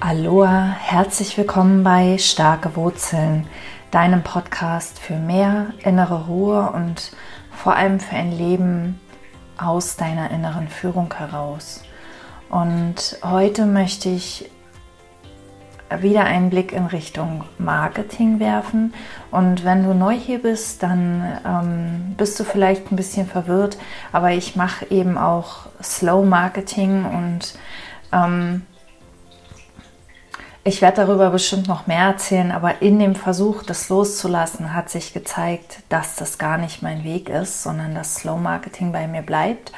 Aloha, herzlich willkommen bei Starke Wurzeln, deinem Podcast für mehr innere Ruhe und vor allem für ein Leben aus deiner inneren Führung heraus. Und heute möchte ich wieder einen Blick in Richtung Marketing werfen. Und wenn du neu hier bist, dann ähm, bist du vielleicht ein bisschen verwirrt, aber ich mache eben auch Slow Marketing und ähm, ich werde darüber bestimmt noch mehr erzählen, aber in dem Versuch, das loszulassen, hat sich gezeigt, dass das gar nicht mein Weg ist, sondern dass Slow Marketing bei mir bleibt.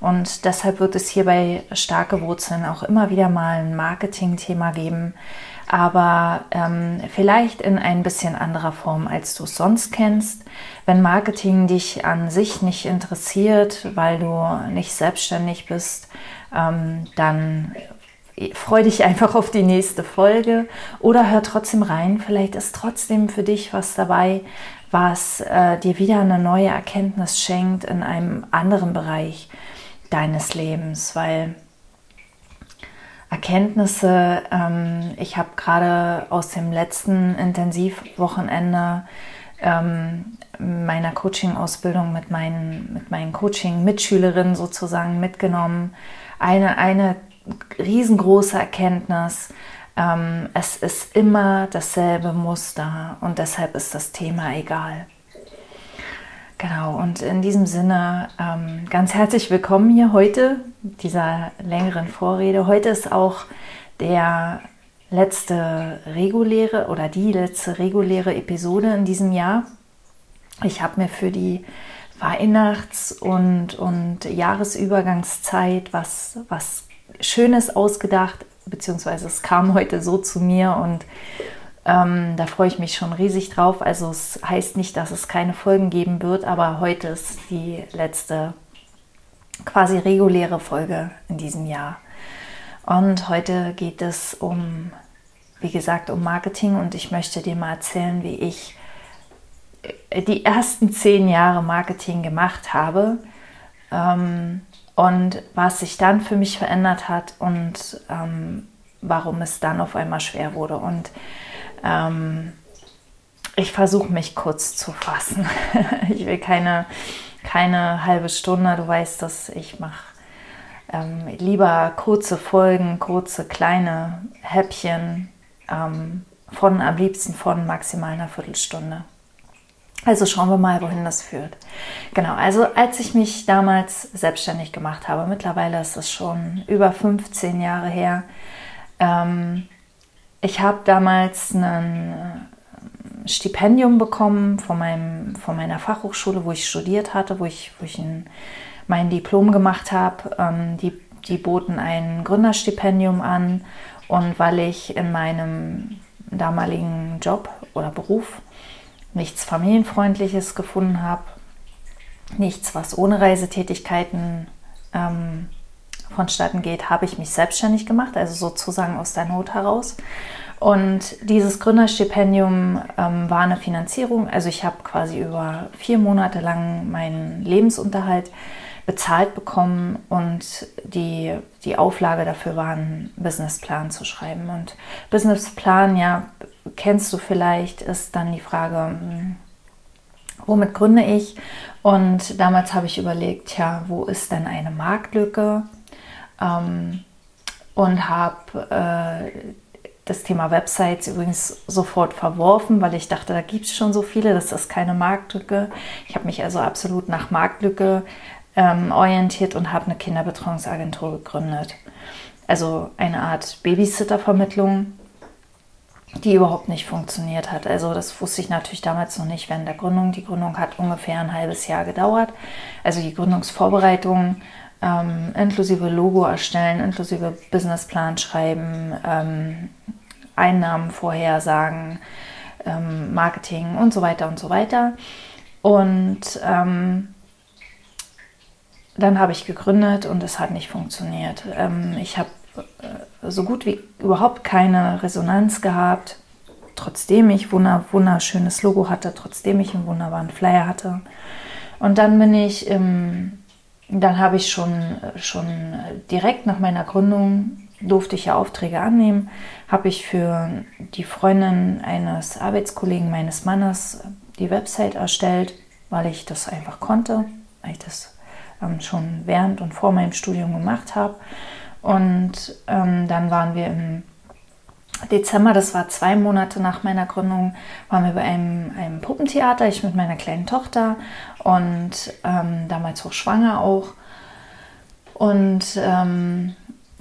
Und deshalb wird es hier bei Starke Wurzeln auch immer wieder mal ein Marketing-Thema geben, aber ähm, vielleicht in ein bisschen anderer Form, als du es sonst kennst. Wenn Marketing dich an sich nicht interessiert, weil du nicht selbstständig bist, ähm, dann freu dich einfach auf die nächste Folge oder hör trotzdem rein. Vielleicht ist trotzdem für dich was dabei, was äh, dir wieder eine neue Erkenntnis schenkt in einem anderen Bereich deines Lebens, weil Erkenntnisse, ähm, ich habe gerade aus dem letzten Intensivwochenende ähm, meiner Coaching-Ausbildung mit meinen, mit meinen Coaching-Mitschülerinnen sozusagen mitgenommen, eine, eine riesengroße Erkenntnis. Ähm, es ist immer dasselbe Muster und deshalb ist das Thema egal. Genau, und in diesem Sinne ähm, ganz herzlich willkommen hier heute, dieser längeren Vorrede. Heute ist auch der letzte reguläre oder die letzte reguläre Episode in diesem Jahr. Ich habe mir für die Weihnachts- und, und Jahresübergangszeit was, was Schönes ausgedacht, beziehungsweise es kam heute so zu mir und ähm, da freue ich mich schon riesig drauf. Also es heißt nicht, dass es keine Folgen geben wird, aber heute ist die letzte quasi reguläre Folge in diesem Jahr. Und heute geht es um, wie gesagt, um Marketing und ich möchte dir mal erzählen, wie ich die ersten zehn Jahre Marketing gemacht habe. Ähm, und was sich dann für mich verändert hat und ähm, warum es dann auf einmal schwer wurde. Und ähm, ich versuche mich kurz zu fassen. ich will keine, keine halbe Stunde. Du weißt, dass ich mache ähm, lieber kurze Folgen, kurze kleine Häppchen ähm, von am liebsten von maximal einer Viertelstunde. Also schauen wir mal, wohin das führt. Genau, also als ich mich damals selbstständig gemacht habe, mittlerweile ist es schon über 15 Jahre her, ähm, ich habe damals ein äh, Stipendium bekommen von, meinem, von meiner Fachhochschule, wo ich studiert hatte, wo ich, wo ich ein, mein Diplom gemacht habe. Ähm, die, die boten ein Gründerstipendium an und weil ich in meinem damaligen Job oder Beruf nichts Familienfreundliches gefunden habe, nichts, was ohne Reisetätigkeiten ähm, vonstatten geht, habe ich mich selbstständig gemacht, also sozusagen aus der Not heraus. Und dieses Gründerstipendium ähm, war eine Finanzierung, also ich habe quasi über vier Monate lang meinen Lebensunterhalt bezahlt bekommen und die, die Auflage dafür war, einen Businessplan zu schreiben. Und Businessplan, ja, kennst du vielleicht, ist dann die Frage, hm, womit gründe ich? Und damals habe ich überlegt, ja, wo ist denn eine Marktlücke? Ähm, und habe äh, das Thema Websites übrigens sofort verworfen, weil ich dachte, da gibt es schon so viele, das ist keine Marktlücke. Ich habe mich also absolut nach Marktlücke ähm, orientiert und habe eine Kinderbetreuungsagentur gegründet. Also eine Art Babysittervermittlung, die überhaupt nicht funktioniert hat. Also das wusste ich natürlich damals noch nicht während der Gründung. Die Gründung hat ungefähr ein halbes Jahr gedauert. Also die Gründungsvorbereitung ähm, inklusive Logo erstellen, inklusive Businessplan schreiben, ähm, Einnahmen vorhersagen, ähm, Marketing und so weiter und so weiter. Und ähm, dann habe ich gegründet und es hat nicht funktioniert. Ähm, ich habe so gut wie überhaupt keine Resonanz gehabt, trotzdem ich wunder, wunderschönes Logo hatte, trotzdem ich einen wunderbaren Flyer hatte. Und dann bin ich, ähm, dann habe ich schon, schon direkt nach meiner Gründung durfte ich ja Aufträge annehmen. Habe ich für die Freundin eines Arbeitskollegen meines Mannes die Website erstellt, weil ich das einfach konnte, weil ich das ähm, schon während und vor meinem Studium gemacht habe. Und ähm, dann waren wir im Dezember, das war zwei Monate nach meiner Gründung, waren wir bei einem, einem Puppentheater, ich mit meiner kleinen Tochter und ähm, damals hochschwanger auch. Und ähm,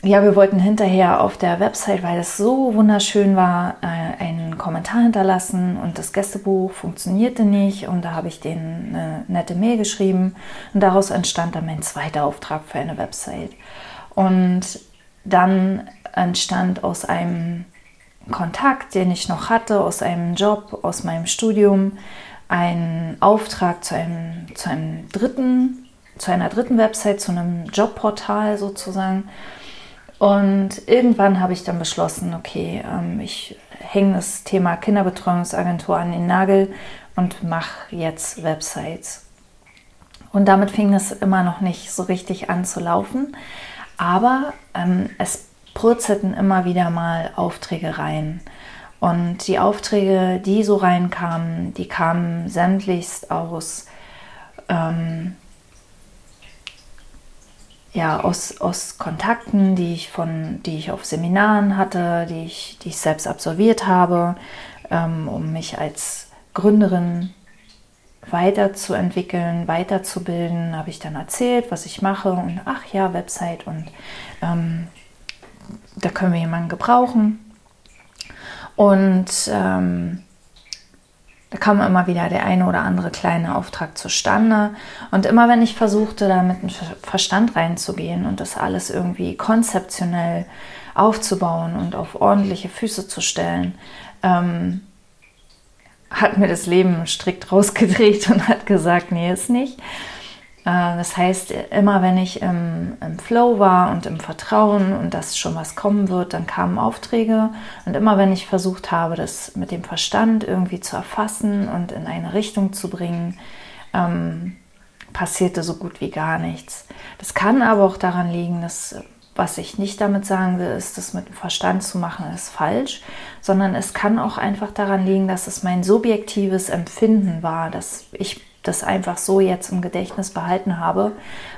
ja, wir wollten hinterher auf der Website, weil es so wunderschön war, äh, einen Kommentar hinterlassen und das Gästebuch funktionierte nicht und da habe ich denen eine nette Mail geschrieben und daraus entstand dann mein zweiter Auftrag für eine Website. Und dann entstand aus einem Kontakt, den ich noch hatte, aus einem Job, aus meinem Studium, ein Auftrag zu einem, zu einem dritten, zu einer dritten Website, zu einem Jobportal sozusagen. Und irgendwann habe ich dann beschlossen, okay, ähm, ich hänge das Thema Kinderbetreuungsagentur an den Nagel und mache jetzt Websites. Und damit fing es immer noch nicht so richtig an zu laufen. Aber ähm, es purzelten immer wieder mal Aufträge rein. Und die Aufträge, die so reinkamen, die kamen sämtlichst aus ähm, ja, aus, aus Kontakten, die ich, von, die ich auf Seminaren hatte, die ich, die ich selbst absolviert habe, ähm, um mich als Gründerin weiterzuentwickeln, weiterzubilden, habe ich dann erzählt, was ich mache und ach ja, Website und ähm, da können wir jemanden gebrauchen. Und ähm, da kam immer wieder der eine oder andere kleine Auftrag zustande. Und immer wenn ich versuchte, da mit dem Verstand reinzugehen und das alles irgendwie konzeptionell aufzubauen und auf ordentliche Füße zu stellen, ähm, hat mir das Leben strikt rausgedreht und hat gesagt, nee, ist nicht. Äh, das heißt, immer wenn ich im, im, Flow war und im Vertrauen und dass schon was kommen wird, dann kamen Aufträge. Und immer wenn ich versucht habe, das mit dem Verstand irgendwie zu erfassen und in eine Richtung zu bringen, ähm, passierte so gut wie gar nichts. Das kann aber auch daran liegen, dass was ich nicht damit sagen will, ist, das mit dem Verstand zu machen, ist falsch, sondern es kann auch einfach daran liegen, dass es mein subjektives Empfinden war, dass ich das einfach so jetzt im Gedächtnis behalten habe,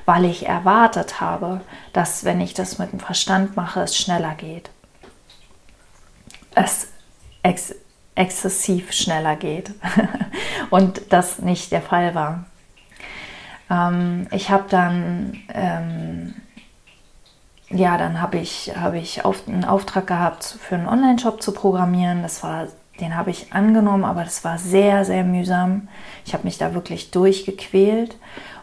weil ich erwartet habe, dass wenn ich das mit dem Verstand mache, es schneller geht. Es ex exzessiv schneller geht und das nicht der Fall war. Ähm, ich habe dann, ähm, ja, dann habe ich, hab ich auf, einen Auftrag gehabt, für einen Online-Shop zu programmieren. Das war den habe ich angenommen, aber das war sehr, sehr mühsam. Ich habe mich da wirklich durchgequält.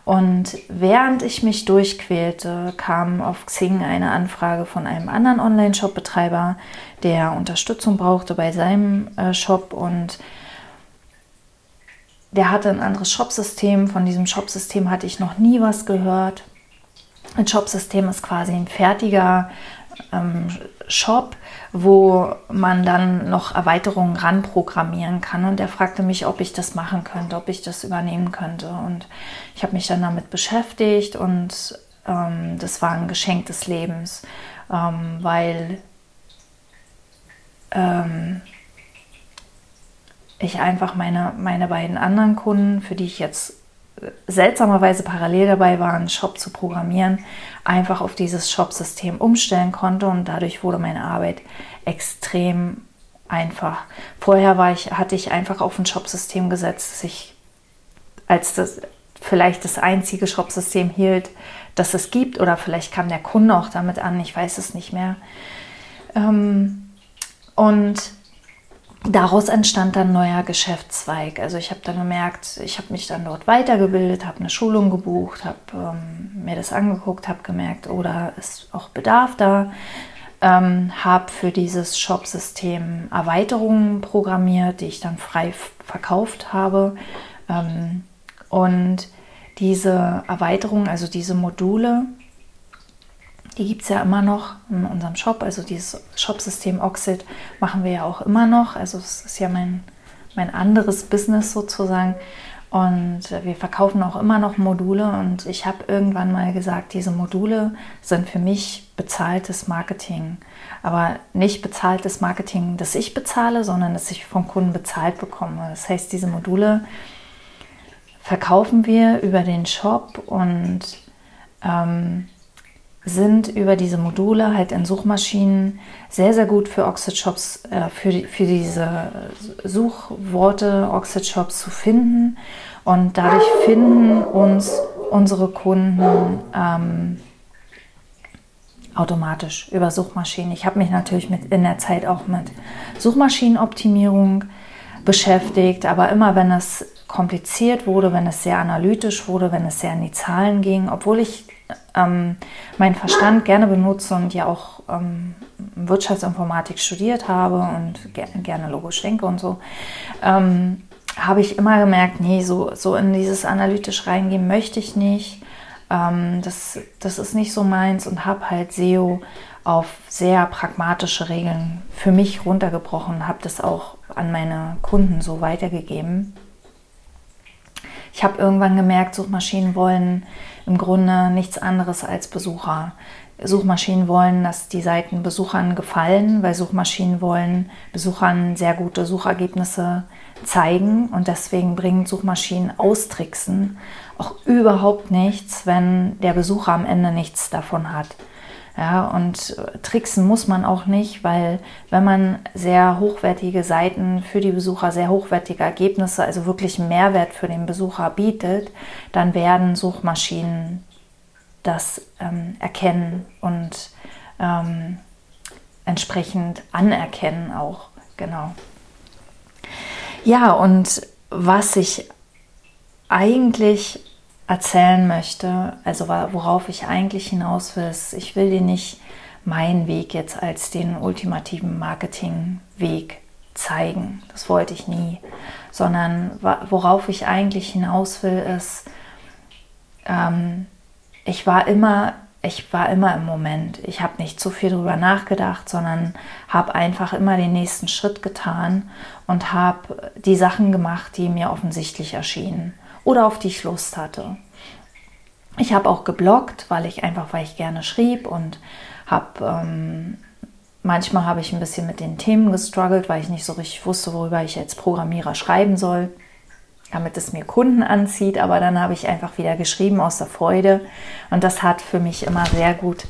Und während ich mich durchquälte, kam auf Xing eine Anfrage von einem anderen Online-Shop-Betreiber, der Unterstützung brauchte bei seinem äh, Shop und der hatte ein anderes Shopsystem. Von diesem Shopsystem hatte ich noch nie was gehört. Ein Shopsystem ist quasi ein fertiger ähm, Shop, wo man dann noch Erweiterungen ranprogrammieren kann. Und er fragte mich, ob ich das machen könnte, ob ich das übernehmen könnte. Und ich habe mich dann damit beschäftigt und ähm, das war ein Geschenk des Lebens, ähm, weil ähm, ich einfach meine, meine beiden anderen Kunden, für die ich jetzt seltsamerweise parallel dabei war, einen Shop zu programmieren, einfach auf dieses Shop-System umstellen konnte und dadurch wurde meine Arbeit extrem einfach. Vorher war ich, hatte ich einfach auf ein Shop-System gesetzt, das ich als das vielleicht das einzige Shop-System hielt, das es gibt oder vielleicht kam der Kunde auch damit an, ich weiß es nicht mehr. Ähm, und daraus entstand dann ein neuer Geschäftszweig. Also ich habe dann gemerkt, ich habe mich dann dort weitergebildet, habe eine Schulung gebucht, habe ähm, mir das angeguckt, habe gemerkt, oder oh, ist auch Bedarf da. Ähm, habe für dieses Shop-System Erweiterungen programmiert, die ich dann frei verkauft habe. Ähm, und diese Erweiterungen, also diese Module, die gibt es ja immer noch in unserem Shop. Also dieses Shopsystem Oxid machen wir ja auch immer noch. Also es ist ja mein, mein anderes Business sozusagen. Und wir verkaufen auch immer noch Module und ich habe irgendwann mal gesagt, diese Module sind für mich bezahltes Marketing. Aber nicht bezahltes Marketing, das ich bezahle, sondern das ich vom Kunden bezahlt bekomme. Das heißt, diese Module verkaufen wir über den Shop und ähm, sind über diese Module halt in Suchmaschinen sehr, sehr gut für Oxid-Shops, äh, für, für diese Suchworte Oxid-Shops zu finden. Und dadurch finden uns unsere Kunden ähm, automatisch über Suchmaschinen. Ich habe mich natürlich mit, in der Zeit auch mit Suchmaschinenoptimierung beschäftigt, aber immer wenn es kompliziert wurde, wenn es sehr analytisch wurde, wenn es sehr in die Zahlen ging, obwohl ich ähm, meinen Verstand gerne benutze und ja auch ähm, Wirtschaftsinformatik studiert habe und ger gerne logisch denke und so, ähm, habe ich immer gemerkt, nee, so, so in dieses analytisch reingehen möchte ich nicht. Ähm, das, das ist nicht so meins und habe halt SEO auf sehr pragmatische Regeln für mich runtergebrochen, habe das auch an meine Kunden so weitergegeben. Ich habe irgendwann gemerkt, Suchmaschinen wollen im Grunde nichts anderes als Besucher. Suchmaschinen wollen, dass die Seiten Besuchern gefallen, weil Suchmaschinen wollen Besuchern sehr gute Suchergebnisse zeigen und deswegen bringen Suchmaschinen austricksen auch überhaupt nichts, wenn der Besucher am Ende nichts davon hat. Ja, und tricksen muss man auch nicht, weil wenn man sehr hochwertige Seiten für die Besucher, sehr hochwertige Ergebnisse, also wirklich Mehrwert für den Besucher bietet, dann werden Suchmaschinen das ähm, erkennen und ähm, entsprechend anerkennen auch. Genau. Ja, und was ich eigentlich erzählen möchte, also worauf ich eigentlich hinaus will, ist, ich will dir nicht meinen Weg jetzt als den ultimativen Marketingweg zeigen. Das wollte ich nie. Sondern worauf ich eigentlich hinaus will, ist, ähm, ich war immer, ich war immer im Moment. Ich habe nicht zu viel darüber nachgedacht, sondern habe einfach immer den nächsten Schritt getan und habe die Sachen gemacht, die mir offensichtlich erschienen oder auf die ich Lust hatte. Ich habe auch gebloggt, weil ich einfach, weil ich gerne schrieb und habe ähm, manchmal habe ich ein bisschen mit den Themen gestruggelt, weil ich nicht so richtig wusste, worüber ich als Programmierer schreiben soll, damit es mir Kunden anzieht. Aber dann habe ich einfach wieder geschrieben aus der Freude und das hat für mich immer sehr gut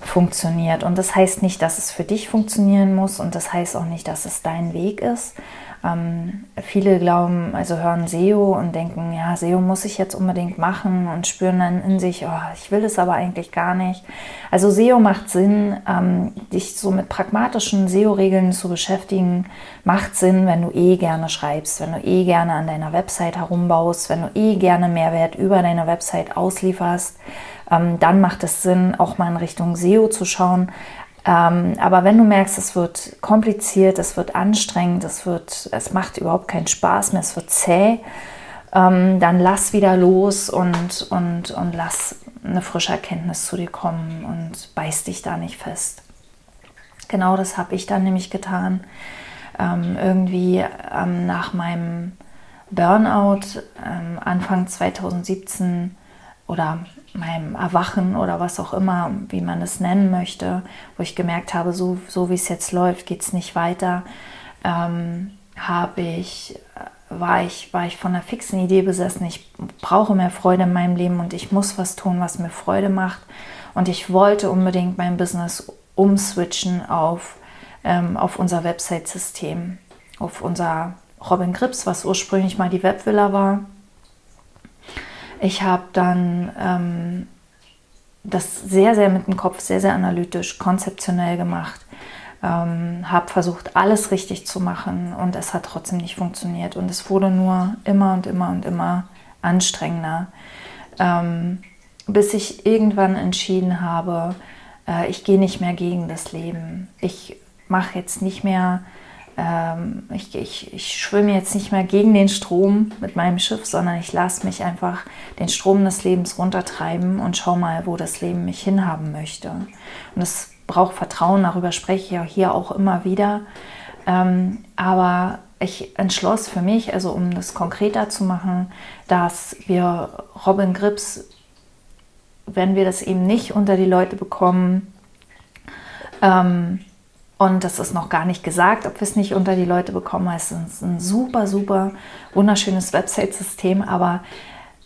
funktioniert. Und das heißt nicht, dass es für dich funktionieren muss und das heißt auch nicht, dass es dein Weg ist. Ähm, viele glauben, also hören SEO und denken, ja, SEO muss ich jetzt unbedingt machen und spüren dann in sich, oh, ich will es aber eigentlich gar nicht. Also SEO macht Sinn, ähm, dich so mit pragmatischen SEO-Regeln zu beschäftigen, macht Sinn, wenn du eh gerne schreibst, wenn du eh gerne an deiner Website herumbaust, wenn du eh gerne Mehrwert über deine Website auslieferst ähm, dann macht es Sinn, auch mal in Richtung SEO zu schauen. Ähm, aber wenn du merkst, es wird kompliziert, es wird anstrengend, es, wird, es macht überhaupt keinen Spaß mehr, es wird zäh, ähm, dann lass wieder los und, und, und lass eine frische Erkenntnis zu dir kommen und beiß dich da nicht fest. Genau das habe ich dann nämlich getan. Ähm, irgendwie ähm, nach meinem Burnout ähm, Anfang 2017 oder meinem Erwachen oder was auch immer, wie man es nennen möchte, wo ich gemerkt habe, so, so wie es jetzt läuft, geht es nicht weiter, ähm, habe ich, war, ich, war ich von einer fixen Idee besessen, ich brauche mehr Freude in meinem Leben und ich muss was tun, was mir Freude macht. Und ich wollte unbedingt mein Business umswitchen auf, ähm, auf unser Website-System, auf unser Robin Grips, was ursprünglich mal die Webvilla war ich habe dann ähm, das sehr, sehr mit dem Kopf, sehr, sehr analytisch, konzeptionell gemacht. Ähm, habe versucht, alles richtig zu machen und es hat trotzdem nicht funktioniert. Und es wurde nur immer und immer und immer anstrengender, ähm, bis ich irgendwann entschieden habe, äh, ich gehe nicht mehr gegen das Leben. Ich mache jetzt nicht mehr ähm, ich, ich, ich schwimme jetzt nicht mehr gegen den Strom mit meinem Schiff, sondern ich lasse mich einfach den Strom des Lebens runtertreiben und schau mal, wo das Leben mich hinhaben möchte. Und es braucht Vertrauen, darüber spreche ich ja hier auch immer wieder. Ähm, aber ich entschloss für mich, also um das konkreter zu machen, dass wir Robin Grips, wenn wir das eben nicht unter die Leute bekommen, ähm, und das ist noch gar nicht gesagt, ob wir es nicht unter die Leute bekommen. Es ist ein super, super wunderschönes Website-System, aber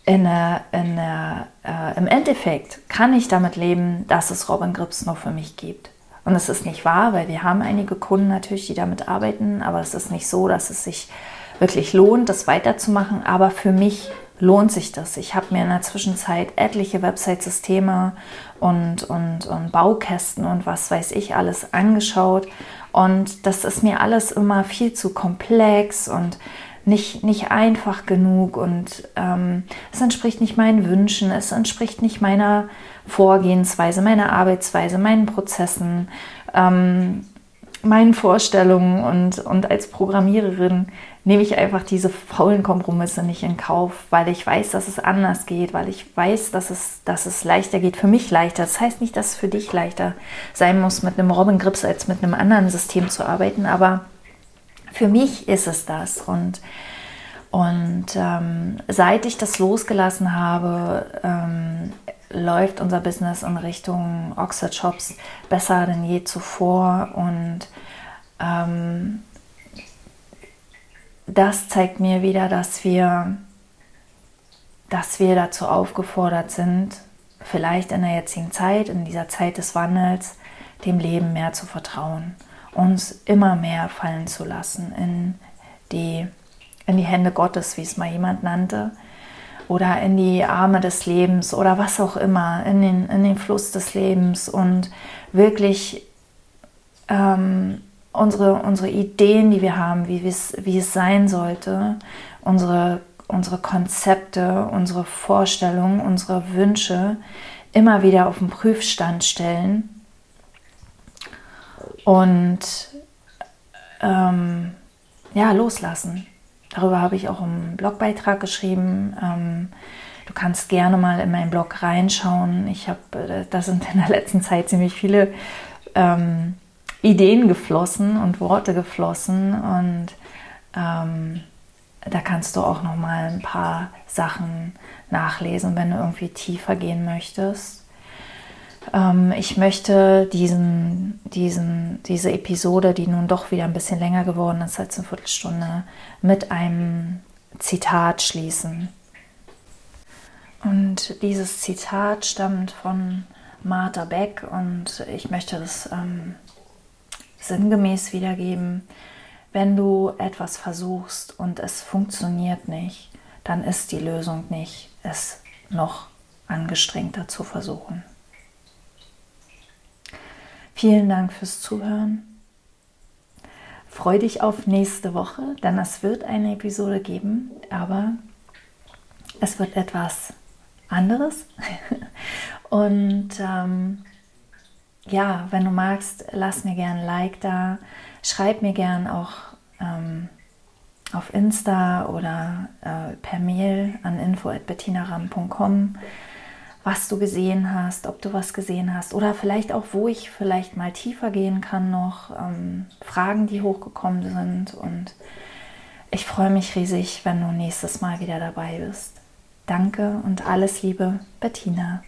in der, in der, äh, im Endeffekt kann ich damit leben, dass es Robin Grips noch für mich gibt. Und es ist nicht wahr, weil wir haben einige Kunden natürlich, die damit arbeiten, aber es ist nicht so, dass es sich wirklich lohnt, das weiterzumachen. Aber für mich lohnt sich das. Ich habe mir in der Zwischenzeit etliche Website-Systeme und, und, und Baukästen und was weiß ich alles angeschaut. Und das ist mir alles immer viel zu komplex und nicht, nicht einfach genug und ähm, es entspricht nicht meinen Wünschen, es entspricht nicht meiner Vorgehensweise, meiner Arbeitsweise, meinen Prozessen, ähm, meinen Vorstellungen und, und als Programmiererin nehme ich einfach diese faulen Kompromisse nicht in Kauf, weil ich weiß, dass es anders geht, weil ich weiß, dass es, dass es leichter geht, für mich leichter. Das heißt nicht, dass es für dich leichter sein muss, mit einem Robin Grips als mit einem anderen System zu arbeiten, aber für mich ist es das und und ähm, seit ich das losgelassen habe, ähm, läuft unser Business in Richtung Oxford Shops besser denn je zuvor. Und ähm, das zeigt mir wieder, dass wir, dass wir dazu aufgefordert sind, vielleicht in der jetzigen Zeit, in dieser Zeit des Wandels, dem Leben mehr zu vertrauen, uns immer mehr fallen zu lassen in die in die Hände Gottes, wie es mal jemand nannte, oder in die Arme des Lebens oder was auch immer, in den, in den Fluss des Lebens und wirklich ähm, unsere, unsere Ideen, die wir haben, wie, wie es sein sollte, unsere, unsere Konzepte, unsere Vorstellungen, unsere Wünsche immer wieder auf den Prüfstand stellen und ähm, ja, loslassen. Darüber habe ich auch einen Blogbeitrag geschrieben. Ähm, du kannst gerne mal in meinen Blog reinschauen. Ich habe, äh, da sind in der letzten Zeit ziemlich viele ähm, Ideen geflossen und Worte geflossen und ähm, da kannst du auch noch mal ein paar Sachen nachlesen, wenn du irgendwie tiefer gehen möchtest. Ähm, ich möchte diesen, diesen, diese Episode, die nun doch wieder ein bisschen länger geworden ist als eine Viertelstunde, mit einem Zitat schließen. Und dieses Zitat stammt von Martha Beck und ich möchte das ähm, sinngemäß wiedergeben. Wenn du etwas versuchst und es funktioniert nicht, dann ist die Lösung nicht, es noch angestrengter zu versuchen. Vielen Dank fürs Zuhören. Freue dich auf nächste Woche, denn es wird eine Episode geben, aber es wird etwas anderes. Und ähm, ja, wenn du magst, lass mir gerne ein Like da. Schreib mir gerne auch ähm, auf Insta oder äh, per Mail an info.bettinaram.com was du gesehen hast, ob du was gesehen hast oder vielleicht auch, wo ich vielleicht mal tiefer gehen kann noch, ähm, Fragen, die hochgekommen sind. Und ich freue mich riesig, wenn du nächstes Mal wieder dabei bist. Danke und alles Liebe, Bettina.